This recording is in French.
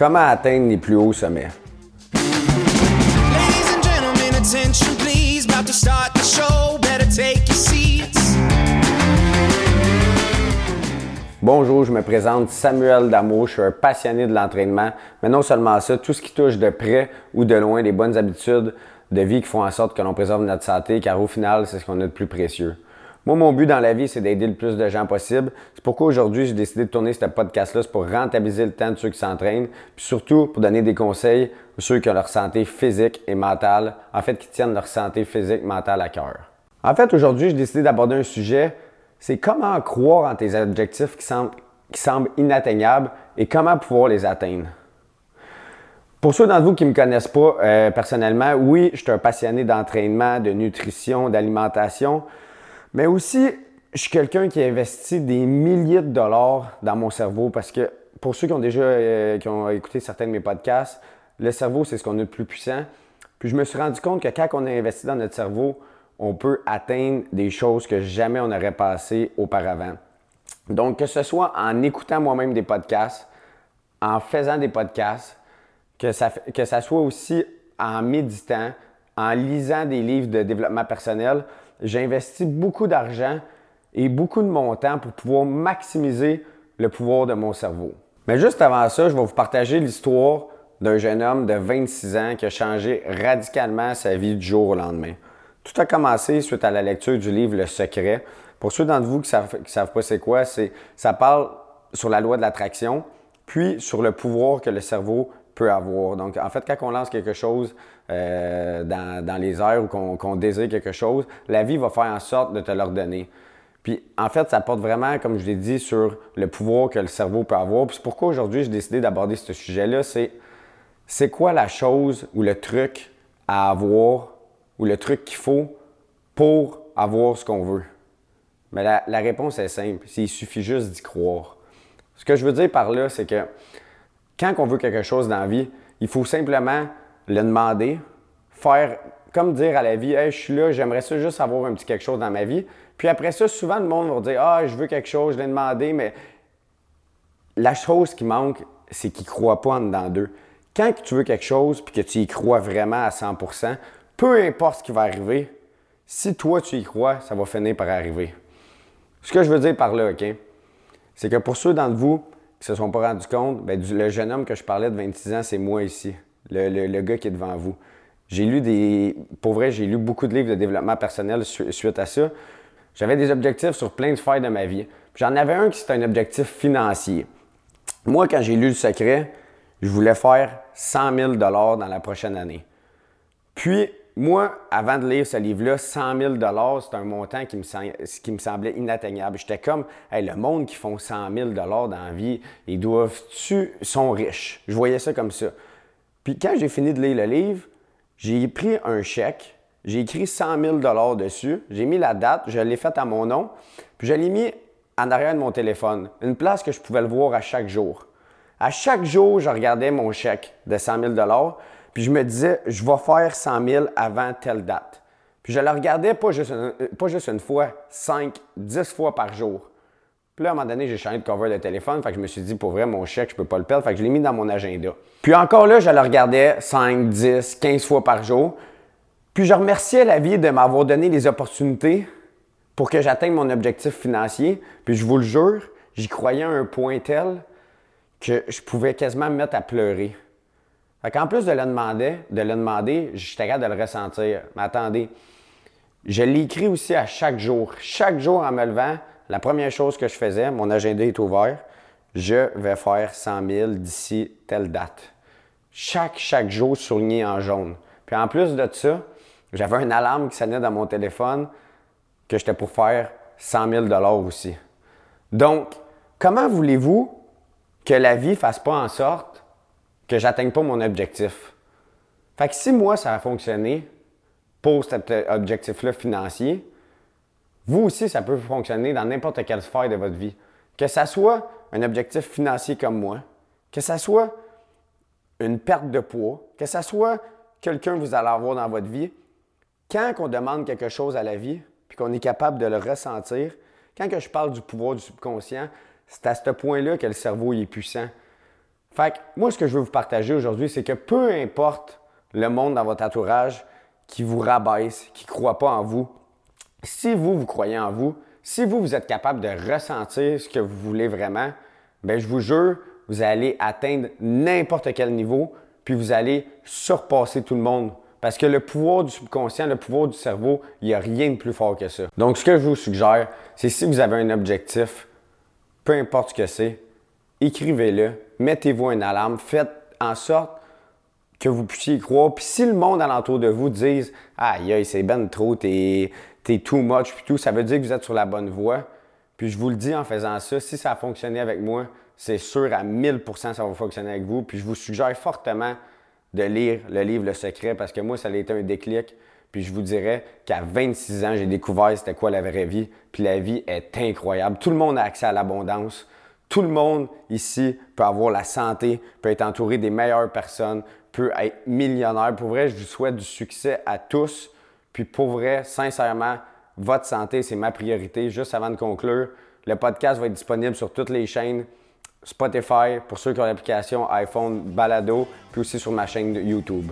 Comment atteindre les plus hauts sommets? Bonjour, je me présente Samuel Damo, je suis un passionné de l'entraînement, mais non seulement ça, tout ce qui touche de près ou de loin des bonnes habitudes de vie qui font en sorte que l'on préserve notre santé, car au final, c'est ce qu'on a de plus précieux. Moi, mon but dans la vie, c'est d'aider le plus de gens possible. C'est pourquoi aujourd'hui, j'ai décidé de tourner ce podcast-là, pour rentabiliser le temps de ceux qui s'entraînent, puis surtout pour donner des conseils aux ceux qui ont leur santé physique et mentale, en fait, qui tiennent leur santé physique, mentale à cœur. En fait, aujourd'hui, j'ai décidé d'aborder un sujet c'est comment croire en tes objectifs qui semblent, qui semblent inatteignables et comment pouvoir les atteindre. Pour ceux d'entre vous qui ne me connaissent pas euh, personnellement, oui, je suis un passionné d'entraînement, de nutrition, d'alimentation, mais aussi je suis quelqu'un qui investit des milliers de dollars dans mon cerveau parce que pour ceux qui ont déjà euh, qui ont écouté certains de mes podcasts, le cerveau, c'est ce qu'on a de plus puissant. Puis je me suis rendu compte que quand on a investi dans notre cerveau, on peut atteindre des choses que jamais on n'aurait passé auparavant. Donc, que ce soit en écoutant moi-même des podcasts, en faisant des podcasts, que ça, que ça soit aussi en méditant, en lisant des livres de développement personnel, j'investis beaucoup d'argent et beaucoup de mon temps pour pouvoir maximiser le pouvoir de mon cerveau. Mais juste avant ça, je vais vous partager l'histoire d'un jeune homme de 26 ans qui a changé radicalement sa vie du jour au lendemain. Tout a commencé suite à la lecture du livre Le Secret. Pour ceux d'entre vous qui ne savent, pas c'est quoi, ça parle sur la loi de l'attraction, puis sur le pouvoir que le cerveau avoir. Donc, en fait, quand on lance quelque chose euh, dans, dans, les airs ou qu'on, qu'on désire quelque chose, la vie va faire en sorte de te l'ordonner. Puis, en fait, ça porte vraiment, comme je l'ai dit, sur le pouvoir que le cerveau peut avoir. Puis, c'est pourquoi aujourd'hui, j'ai décidé d'aborder ce sujet-là. C'est, c'est quoi la chose ou le truc à avoir ou le truc qu'il faut pour avoir ce qu'on veut? Mais la, la réponse est simple, c'est il suffit juste d'y croire. Ce que je veux dire par là, c'est que quand on veut quelque chose dans la vie, il faut simplement le demander, faire comme dire à la vie, hey, je suis là, j'aimerais juste avoir un petit quelque chose dans ma vie. Puis après ça, souvent le monde va dire, ah, je veux quelque chose, je l'ai demandé, mais la chose qui manque, c'est qu'il ne croit pas en dedans d'eux. Quand tu veux quelque chose puis que tu y crois vraiment à 100% peu importe ce qui va arriver, si toi tu y crois, ça va finir par arriver. Ce que je veux dire par là, OK? C'est que pour ceux d'entre vous qui se sont pas rendus compte, bien, le jeune homme que je parlais de 26 ans, c'est moi ici, le, le, gars qui est devant vous. J'ai lu des. Pour vrai, j'ai lu beaucoup de livres de développement personnel suite à ça. J'avais des objectifs sur plein de sphères de ma vie. J'en avais un qui c'était un objectif financier. Moi, quand j'ai lu le secret, je voulais faire 100 000 dans la prochaine année. Puis, moi, avant de lire ce livre-là, 100 000 c'est un montant qui me, semblait inatteignable. J'étais comme, hey, le monde qui font 100 000 dans la vie, ils doivent-tu, sont riches? Je voyais ça comme ça. Puis quand j'ai fini de lire le livre, j'ai pris un chèque, j'ai écrit 100 000 dessus, j'ai mis la date, je l'ai fait à mon nom, puis je l'ai mis en arrière de mon téléphone, une place que je pouvais le voir à chaque jour. À chaque jour, je regardais mon chèque de 100 000 puis je me disais, je vais faire 100 000 avant telle date. Puis je le regardais pas juste une, pas juste une fois, 5, 10 fois par jour. Puis là, à un moment donné, j'ai changé de cover de téléphone. Fait que je me suis dit, pour vrai, mon chèque, je peux pas le perdre. Fait que je l'ai mis dans mon agenda. Puis encore là, je le regardais 5, 10, 15 fois par jour. Puis je remerciais la vie de m'avoir donné les opportunités pour que j'atteigne mon objectif financier. Puis je vous le jure, j'y croyais à un point tel que je pouvais quasiment me mettre à pleurer. Fait qu'en plus de le demander, de le demander, capable de le ressentir. Mais attendez, je l'écris aussi à chaque jour. Chaque jour en me levant, la première chose que je faisais, mon agenda est ouvert, je vais faire 100 000 d'ici telle date. Chaque, chaque jour souligné en jaune. Puis en plus de ça, j'avais une alarme qui sonnait dans mon téléphone que j'étais pour faire 100 000 aussi. Donc, comment voulez-vous que la vie fasse pas en sorte que j'atteigne pas mon objectif? Fait que si moi, ça a fonctionné pour cet objectif-là financier, vous aussi, ça peut fonctionner dans n'importe quelle sphère de votre vie. Que ça soit un objectif financier comme moi, que ça soit une perte de poids, que ça soit quelqu'un que vous allez avoir dans votre vie, quand on demande quelque chose à la vie, puis qu'on est capable de le ressentir, quand que je parle du pouvoir du subconscient, c'est à ce point-là que le cerveau est puissant. Fait que moi, ce que je veux vous partager aujourd'hui, c'est que peu importe le monde dans votre entourage qui vous rabaisse, qui ne croit pas en vous, si vous, vous croyez en vous, si vous, vous êtes capable de ressentir ce que vous voulez vraiment, ben je vous jure, vous allez atteindre n'importe quel niveau, puis vous allez surpasser tout le monde. Parce que le pouvoir du subconscient, le pouvoir du cerveau, il n'y a rien de plus fort que ça. Donc, ce que je vous suggère, c'est si vous avez un objectif, peu importe ce que c'est, écrivez-le, mettez-vous une alarme, faites en sorte que vous puissiez y croire. Puis si le monde alentour de vous dise Aïe, aïe, c'est ben trop, t'es, too much, puis tout, ça veut dire que vous êtes sur la bonne voie. Puis je vous le dis en faisant ça, si ça a fonctionné avec moi, c'est sûr à 1000% ça va fonctionner avec vous. Puis je vous suggère fortement de lire le livre Le Secret parce que moi, ça a été un déclic. Puis je vous dirais qu'à 26 ans, j'ai découvert c'était quoi la vraie vie. Puis la vie est incroyable. Tout le monde a accès à l'abondance. Tout le monde ici peut avoir la santé, peut être entouré des meilleures personnes, peut être millionnaire. Pour vrai, je vous souhaite du succès à tous. Puis pour vrai, sincèrement, votre santé, c'est ma priorité. Juste avant de conclure, le podcast va être disponible sur toutes les chaînes. Spotify pour ceux qui ont l'application iPhone Balado, puis aussi sur ma chaîne YouTube.